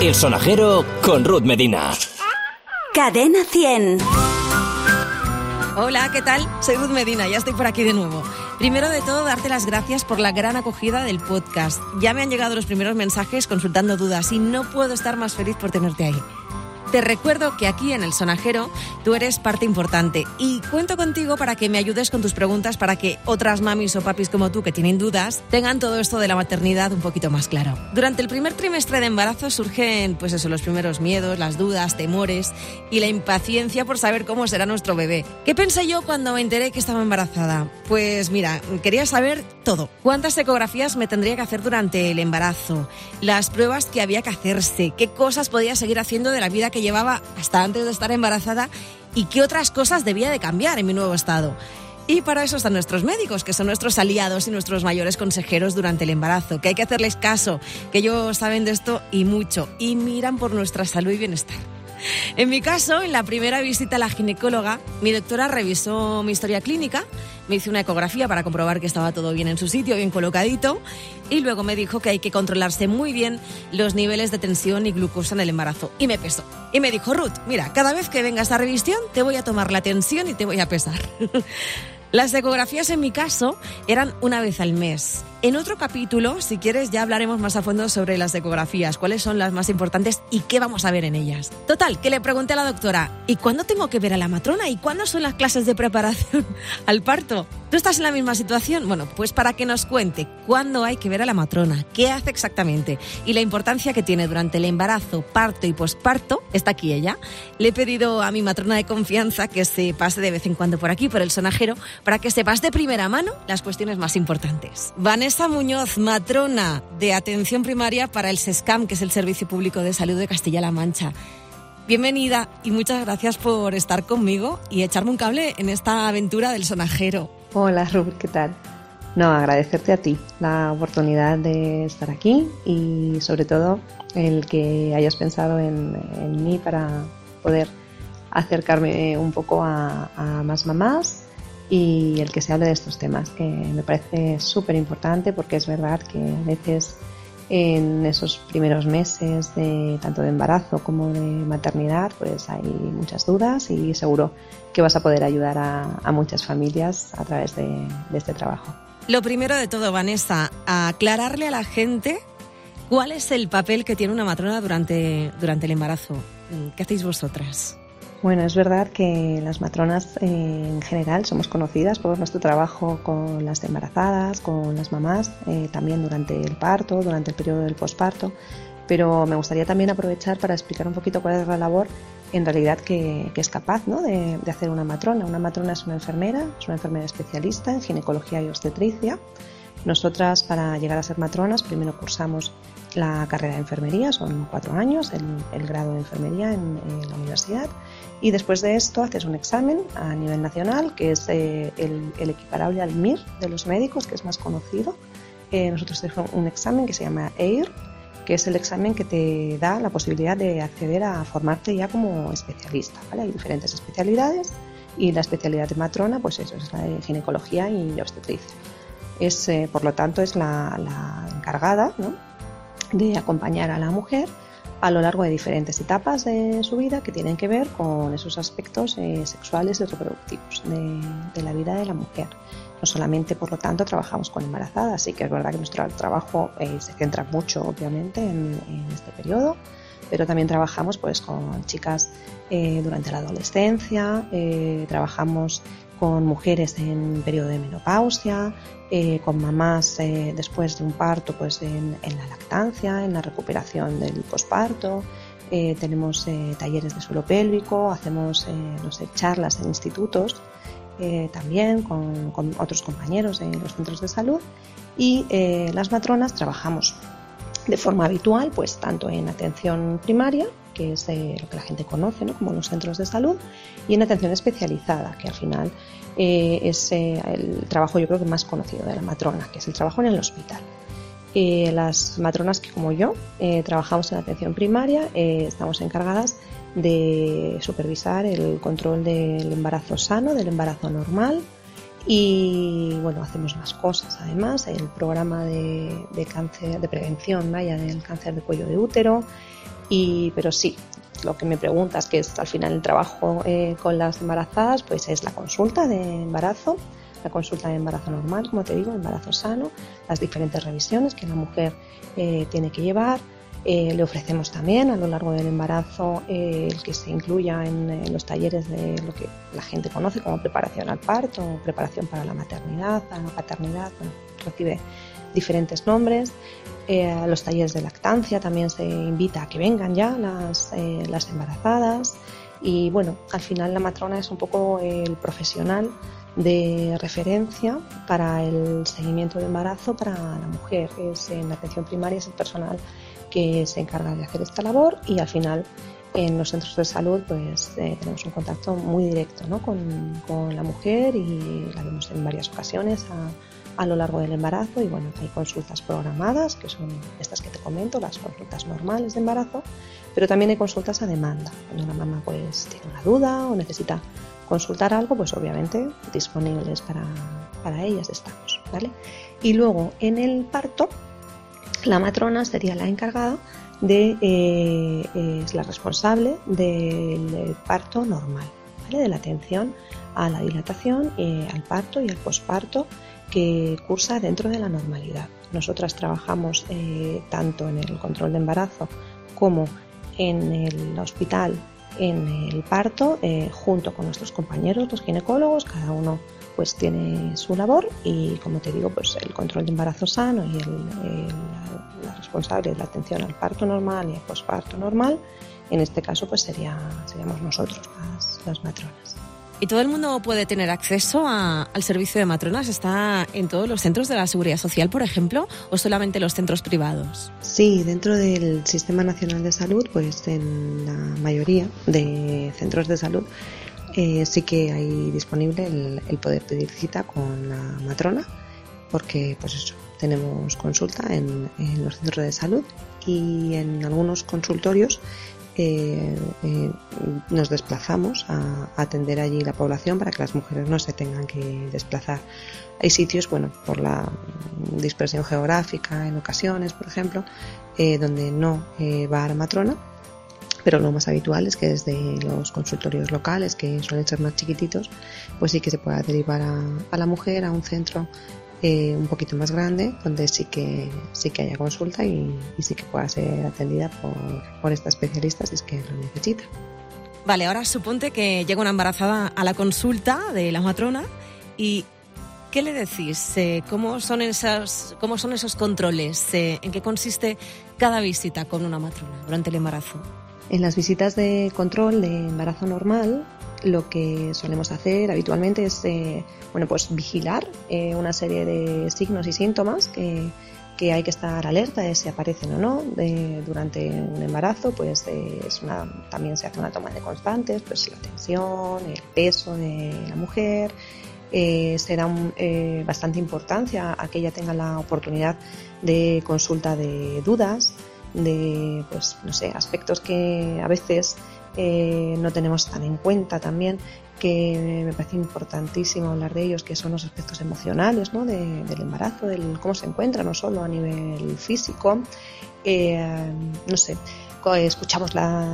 El sonajero con Ruth Medina. Cadena 100. Hola, ¿qué tal? Soy Ruth Medina, ya estoy por aquí de nuevo. Primero de todo, darte las gracias por la gran acogida del podcast. Ya me han llegado los primeros mensajes consultando dudas y no puedo estar más feliz por tenerte ahí. Te recuerdo que aquí en el Sonajero tú eres parte importante y cuento contigo para que me ayudes con tus preguntas para que otras mamis o papis como tú que tienen dudas tengan todo esto de la maternidad un poquito más claro. Durante el primer trimestre de embarazo surgen pues eso, los primeros miedos, las dudas, temores y la impaciencia por saber cómo será nuestro bebé. ¿Qué pensé yo cuando me enteré que estaba embarazada? Pues mira, quería saber todo. ¿Cuántas ecografías me tendría que hacer durante el embarazo? Las pruebas que había que hacerse, qué cosas podía seguir haciendo de la vida que llevaba hasta antes de estar embarazada y qué otras cosas debía de cambiar en mi nuevo estado. Y para eso están nuestros médicos, que son nuestros aliados y nuestros mayores consejeros durante el embarazo, que hay que hacerles caso, que ellos saben de esto y mucho, y miran por nuestra salud y bienestar. En mi caso, en la primera visita a la ginecóloga, mi doctora revisó mi historia clínica, me hizo una ecografía para comprobar que estaba todo bien en su sitio, bien colocadito, y luego me dijo que hay que controlarse muy bien los niveles de tensión y glucosa en el embarazo. Y me pesó. Y me dijo, Ruth, mira, cada vez que venga esta revisión te voy a tomar la tensión y te voy a pesar. Las ecografías en mi caso eran una vez al mes. En otro capítulo, si quieres, ya hablaremos más a fondo sobre las ecografías, cuáles son las más importantes y qué vamos a ver en ellas. Total, que le pregunté a la doctora, ¿y cuándo tengo que ver a la matrona? ¿Y cuándo son las clases de preparación al parto? ¿Tú estás en la misma situación? Bueno, pues para que nos cuente cuándo hay que ver a la matrona, qué hace exactamente y la importancia que tiene durante el embarazo, parto y posparto, está aquí ella. Le he pedido a mi matrona de confianza que se pase de vez en cuando por aquí, por el sonajero, para que sepas de primera mano las cuestiones más importantes. Vanessa Muñoz, matrona de atención primaria para el SESCAM, que es el Servicio Público de Salud de Castilla-La Mancha. Bienvenida y muchas gracias por estar conmigo y echarme un cable en esta aventura del sonajero. Hola Rubén, ¿qué tal? No, agradecerte a ti la oportunidad de estar aquí y sobre todo el que hayas pensado en, mí para poder acercarme un poco a, a, más mamás y el que se hable de estos temas, que me parece súper importante porque es verdad que a veces en esos primeros meses de tanto de embarazo como de maternidad pues hay muchas dudas y seguro que vas a poder ayudar a, muchas familias a través de, este trabajo. Lo primero de todo, Vanessa, aclararle a la gente cuál es el papel que tiene una matrona durante, durante el embarazo. ¿Qué hacéis vosotras? Bueno, es verdad que las matronas eh, en general somos conocidas por nuestro trabajo con las embarazadas, con las mamás, eh, también durante el parto, durante el periodo del posparto, pero me gustaría también aprovechar para explicar un poquito cuál es la labor en realidad que, es capaz de, de, hacer una matrona. Una matrona es una enfermera, es una enfermera especialista en ginecología y obstetricia. Nosotras para llegar a ser matronas primero cursamos la carrera de enfermería, son cuatro años, el, grado de enfermería en, la universidad. Y después de esto haces un examen a nivel nacional, que es eh, el, equiparable al MIR de los médicos, que es más conocido. Eh, nosotros tenemos un examen que se llama EIR, que es el examen que te da la posibilidad de acceder a formarte ya como especialista. Hay diferentes especialidades y la especialidad de matrona, pues eso, es la de ginecología y obstetricia. Es, eh, por lo tanto, es la, la encargada ¿no? De acompañar a la mujer a lo largo de diferentes etapas de su vida que tienen que ver con esos aspectos eh, sexuales y reproductivos de, la vida de la mujer. No solamente, por lo tanto, trabajamos con embarazadas, sí que es verdad que nuestro trabajo eh, se centra mucho, obviamente, en, este periodo, pero también trabajamos pues, con chicas eh, durante la adolescencia, trabajamos con mujeres en periodo de menopausia, eh, con mamás eh, después de un parto, pues en, la lactancia, en la recuperación del posparto. Eh, tenemos talleres de suelo pélvico, hacemos no sé, charlas en institutos también con, otros compañeros de los centros de salud y las matronas trabajamos de forma habitual, pues tanto en atención primaria, que es lo que la gente conoce ¿no? como los centros de salud, y en atención especializada, que al final eh, es eh, el trabajo yo creo que más conocido de la matrona, que es el trabajo en el hospital. Eh, las matronas que como yo trabajamos en atención primaria estamos encargadas de supervisar el control del embarazo sano, del embarazo normal Y bueno, hacemos más cosas además, el programa de, cáncer, de prevención vaya, del cáncer de cuello de útero. Y, pero sí, lo que me preguntas, que es al final el trabajo eh, con las embarazadas, pues es la consulta de embarazo, la consulta de embarazo normal, como te digo, embarazo sano, las diferentes revisiones que la mujer eh, tiene que llevar, eh, le ofrecemos también a lo largo del embarazo el que se incluya en, los talleres de lo que la gente conoce como preparación al parto, preparación para la maternidad, para la paternidad, recibe diferentes nombres. Eh, los talleres de lactancia también se invita a que vengan ya las, las embarazadas. Y bueno, al final la matrona es un poco el profesional de referencia para el seguimiento de embarazo para la mujer. Es en la atención primaria es el personal que se encarga de hacer esta labor y al final en los centros de salud pues eh, tenemos un contacto muy directo ¿no? con, con, la mujer y la vemos en varias ocasiones a, a, lo largo del embarazo y bueno hay consultas programadas que son estas que te comento las consultas normales de embarazo pero también hay consultas a demanda cuando la mamá pues tiene una duda o necesita consultar algo pues obviamente disponibles para, para ellas estamos ¿vale? y luego en el parto la matrona sería la encargada de, eh, es la responsable del parto normal, de la atención a la dilatación, eh, al parto y al posparto que cursa dentro de la normalidad. Nosotras trabajamos eh, tanto en el control de embarazo como en el hospital en el parto junto con nuestros compañeros, los ginecólogos, cada uno pues tiene su labor y como te digo pues el control de embarazo sano y el, la, responsable de la atención al parto normal y al posparto normal en este caso pues sería, seríamos nosotros las matronas. ¿Y todo el mundo puede tener acceso al servicio de matronas? ¿Está en todos los centros de la Seguridad Social, por ejemplo, o solamente los centros privados? Sí, dentro del Sistema Nacional de Salud, pues en la mayoría de centros de salud eh, sí que hay disponible el, poder pedir cita con la matrona, porque pues eso, tenemos consulta en, los centros de salud y en algunos consultorios eh, eh, nos desplazamos a, atender allí la población para que las mujeres no se tengan que desplazar. Hay sitios, bueno, por la dispersión geográfica en ocasiones, por ejemplo, donde no va a la matrona pero lo más habitual es que desde los consultorios locales, que suelen ser más chiquititos, pues sí que se pueda derivar a, la mujer a un centro eh, un poquito más grande, donde sí que sí que haya consulta y, sí que pueda ser atendida por, por esta especialista si es que lo necesita. Vale, ahora suponte que llega una embarazada a la consulta de la matrona y ¿Qué le decís? Eh, ¿Cómo son, esas, ¿Cómo son esos controles? Eh, ¿En qué consiste cada visita con una matrona durante el embarazo? En las visitas de control de embarazo normal, lo que solemos hacer habitualmente es eh, bueno, pues vigilar eh, una serie de signos y síntomas que, que, hay que estar alerta de si aparecen o no durante un embarazo. Pues eh, una, también se hace una toma de constantes, pues la tensión, el peso de la mujer. se da bastante importancia a que ella tenga la oportunidad de consulta de dudas, de, pues, no sé, aspectos que a veces eh, no tenemos tan en cuenta también, que me parece importantísimo hablar de ellos, que son los aspectos emocionales ¿no? del embarazo, del cómo se encuentra, no solo a nivel físico. Eh, no sé, escuchamos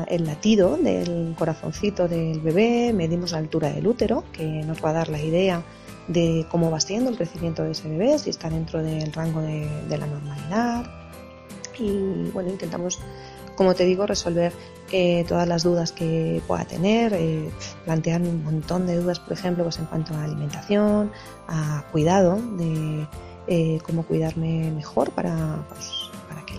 el latido del corazoncito del bebé, medimos la altura del útero, que nos va a dar la idea de cómo va siendo el crecimiento de ese bebé, si está dentro del rango de la normalidad y bueno, intentamos, como te digo, resolver eh, todas las dudas que pueda tener, eh, plantear un montón de dudas, por ejemplo, pues en cuanto a alimentación, a cuidado, de eh, cómo cuidarme mejor para, pues, para que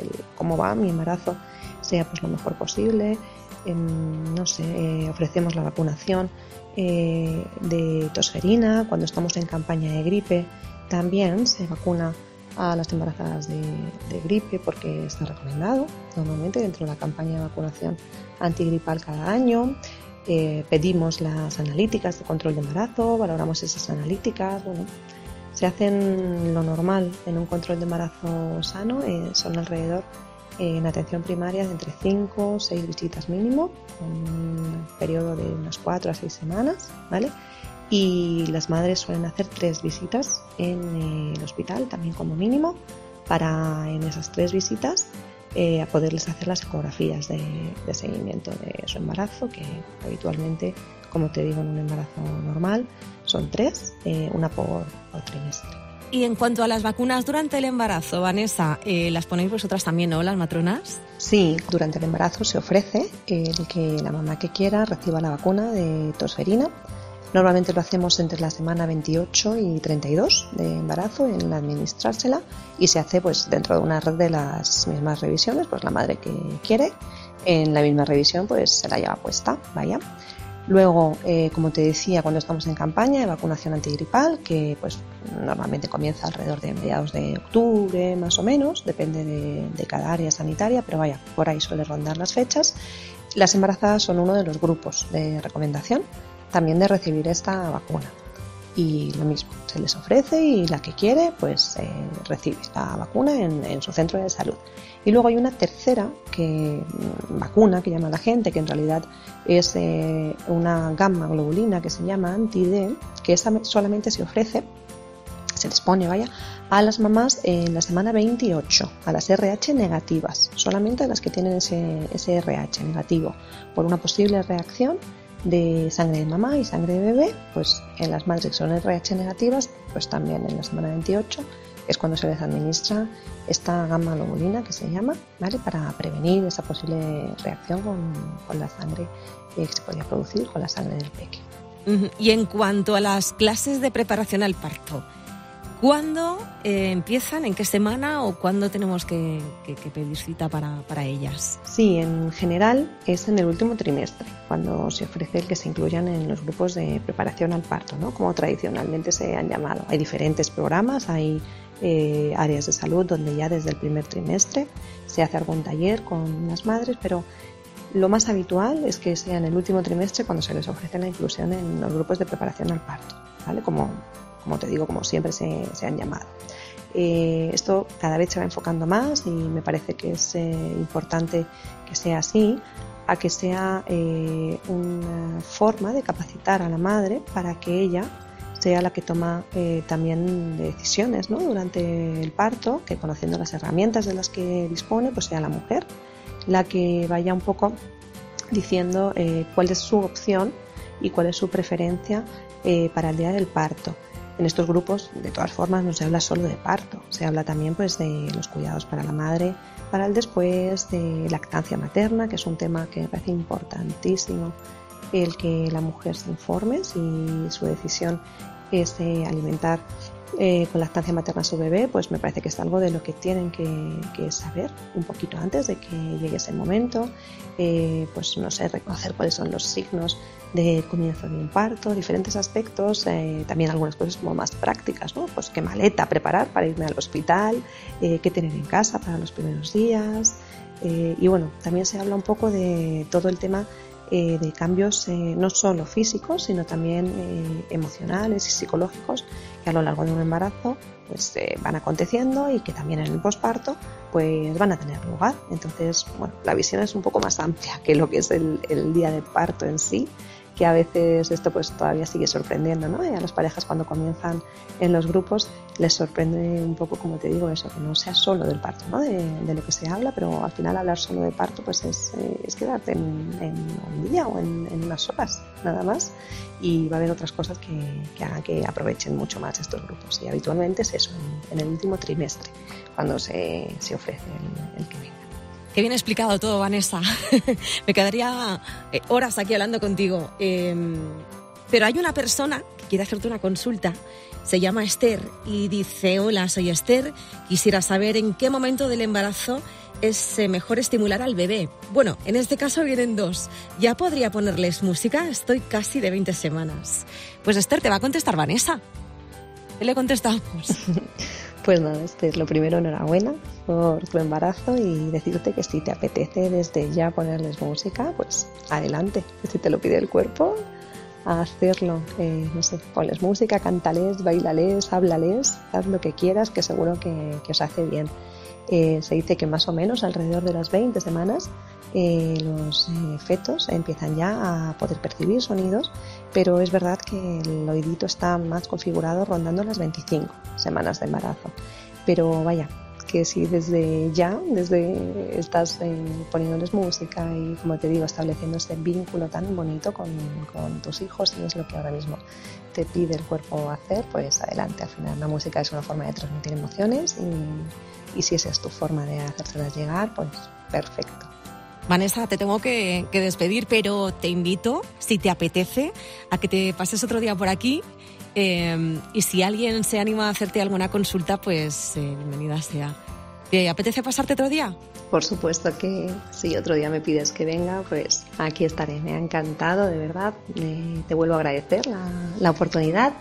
el, cómo va mi embarazo sea pues lo mejor posible. Em, no sé, ofrecemos la vacunación de tosferina cuando estamos en campaña de gripe. También se vacuna a las embarazadas de, gripe porque está recomendado normalmente dentro de la campaña de vacunación antigripal cada año. Eh, pedimos las analíticas de control de embarazo, valoramos esas analíticas. Bueno, se hacen lo normal en un control de embarazo sano, eh, son alrededor eh, en atención primaria de entre 5 o 6 visitas mínimo, un periodo de unas 4 a 6 semanas, ¿vale? Y las madres suelen hacer tres visitas en eh, el hospital, también como mínimo, para en esas tres visitas eh, a poderles hacer las ecografías de, seguimiento de su embarazo, que habitualmente, como te digo, en un embarazo normal son tres, eh, una por, trimestre. Y en cuanto a las vacunas durante el embarazo, Vanessa, ¿las ponéis vosotras también, no, las matronas? Sí, durante el embarazo se ofrece el que la mamá que quiera reciba la vacuna de tosferina Normalmente lo hacemos entre la semana 28 y 32 de embarazo en administrársela y se hace pues dentro de una red de las mismas revisiones, pues la madre que quiere en la misma revisión pues se la lleva puesta, vaya. Luego, eh, como te decía, cuando estamos en campaña de vacunación antigripal, que pues normalmente comienza alrededor de mediados de octubre, más o menos, depende de, de cada área sanitaria, pero vaya, por ahí suele rondar las fechas. Las embarazadas son uno de los grupos de recomendación también de recibir esta vacuna. Y lo mismo, se les ofrece y la que quiere, pues eh, recibe la vacuna en, su centro de salud. Y luego hay una tercera que, mm, vacuna que llama la gente, que en realidad es eh, una gamma globulina que se llama anti-D, que esa solamente se ofrece, se les pone, vaya, a las mamás en la semana 28, a las RH negativas, solamente a las que tienen ese, ese RH negativo, por una posible reacción de sangre de mamá y sangre de bebé, pues en las madres son RH negativas, pues también en la semana 28 es cuando se les administra esta gamma globulina que se llama, ¿vale? Para prevenir esa posible reacción con, la sangre que se podría producir con la sangre del pequeño. Y en cuanto a las clases de preparación al parto, ¿Cuándo eh, empiezan? ¿En qué semana? ¿O cuándo tenemos que, pedir cita para, ellas? Sí, en general es en el último trimestre, cuando se ofrece el que se incluyan en los grupos de preparación al parto, ¿no? como tradicionalmente se han llamado. Hay diferentes programas, hay eh, áreas de salud donde ya desde el primer trimestre se hace algún taller con las madres, pero lo más habitual es que sea en el último trimestre cuando se les ofrece la inclusión en los grupos de preparación al parto, ¿vale? Como como te digo, como siempre se, han llamado. Eh, esto cada vez se va enfocando más y me parece que es eh, importante que sea así, a que sea eh, una forma de capacitar a la madre para que ella sea la que toma también decisiones ¿no? durante el parto, que conociendo las herramientas de las que dispone, pues sea la mujer la que vaya un poco diciendo cuál es su opción y cuál es su preferencia para el día del parto. En estos grupos, de todas formas, no se habla solo de parto, se habla también pues, de los cuidados para la madre, para el después, de lactancia materna, que es un tema que me parece importantísimo, el que la mujer se informe si su decisión es alimentar eh, con lactancia materna a su bebé, pues me parece que es algo de lo que tienen que, saber un poquito antes de que llegue ese momento. Eh, pues no sé, reconocer cuáles son los signos de comienzo de un parto, diferentes aspectos, eh, también algunas cosas como más prácticas, ¿no? Pues qué maleta preparar para irme al hospital, qué tener en casa para los primeros días. y bueno, también se habla un poco de todo el tema eh, de cambios eh, no solo físicos, sino también eh, emocionales y psicológicos que a lo largo de un embarazo pues van aconteciendo y que también en el posparto pues van a tener lugar. Entonces, bueno, la visión es un poco más amplia que lo que es el día de parto en sí que a veces esto pues todavía sigue sorprendiendo, ¿no? A las parejas cuando comienzan en los grupos les sorprende un poco, como te digo, eso, que no sea solo del parto, ¿no? De, lo que se habla, pero al final hablar solo de parto pues es, eh, es quedarte en, un día o en, unas horas, nada más. Y va a haber otras cosas que, que, hagan que aprovechen mucho más estos grupos. Y habitualmente es eso, en, el último trimestre, cuando se, se ofrece el, el que venga. Qué bien explicado todo, Vanessa. Me quedaría eh, horas aquí hablando contigo. Em, pero hay una persona que quiere hacerte una consulta. Se llama Esther y dice, hola, soy Esther. Quisiera saber en qué momento del embarazo es eh, mejor estimular al bebé. Bueno, en este caso vienen dos. ¿Ya podría ponerles música? Estoy casi de 20 semanas. Pues Esther, te va a contestar Vanessa. ¿Qué le contestamos? Pues nada, este es lo primero, enhorabuena por tu embarazo y decirte que si te apetece desde ya ponerles música, pues adelante. Si te lo pide el cuerpo, a hacerlo. Eh, no sé, ponles música, cántales, bailales, háblales, haz lo que quieras, que seguro que, os hace bien. Eh, se dice que más o menos alrededor de las 20 semanas eh, los fetos empiezan ya a poder percibir sonidos, pero es verdad que el oídito está más configurado rondando las 25 semanas de embarazo. Pero vaya, que si desde ya, desde estás eh, poniéndoles música y como te digo, estableciendo este vínculo tan bonito con, con, tus hijos y es lo que ahora mismo te pide el cuerpo hacer, pues adelante. Al final la música es una forma de transmitir emociones y, y si esa es tu forma de hacérselas llegar, pues perfecto. Vanessa, te tengo que, despedir, pero te invito, si te apetece, a que te pases otro día por aquí eh, y si alguien se anima a hacerte alguna consulta, pues eh, bienvenida sea. ¿Te apetece pasarte otro día? Por supuesto que si otro día me pides que venga, pues aquí estaré. Me ha encantado, de verdad. Eh, te vuelvo a agradecer la, oportunidad.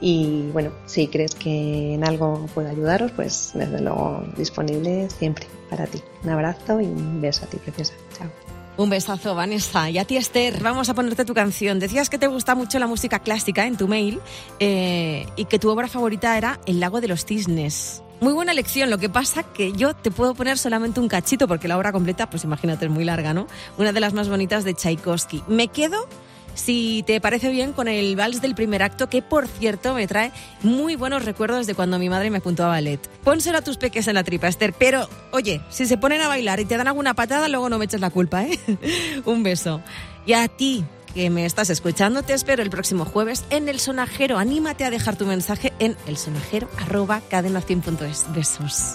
Y bueno, si crees que en algo puedo ayudaros, pues desde luego disponible siempre para ti. Un abrazo y un beso a ti, preciosa. Chao. Un besazo, Vanessa. Y a ti, Esther, vamos a ponerte tu canción. Decías que te gusta mucho la música clásica en tu mail eh, y que tu obra favorita era El lago de los cisnes. Muy buena elección, lo que pasa que yo te puedo poner solamente un cachito porque la obra completa, pues imagínate, es muy larga, ¿no? Una de las más bonitas de Tchaikovsky. Me quedo si te parece bien, con el vals del primer acto, que por cierto me trae muy buenos recuerdos de cuando mi madre me apuntó a ballet. Pónselo a tus peques en la tripa, Esther, pero oye, si se ponen a bailar y te dan alguna patada, luego no me eches la culpa, ¿eh? Un beso. Y a ti, que me estás escuchando, te espero el próximo jueves en El Sonajero. Anímate a dejar tu mensaje en elsonajero arroba cadena100.es. Besos.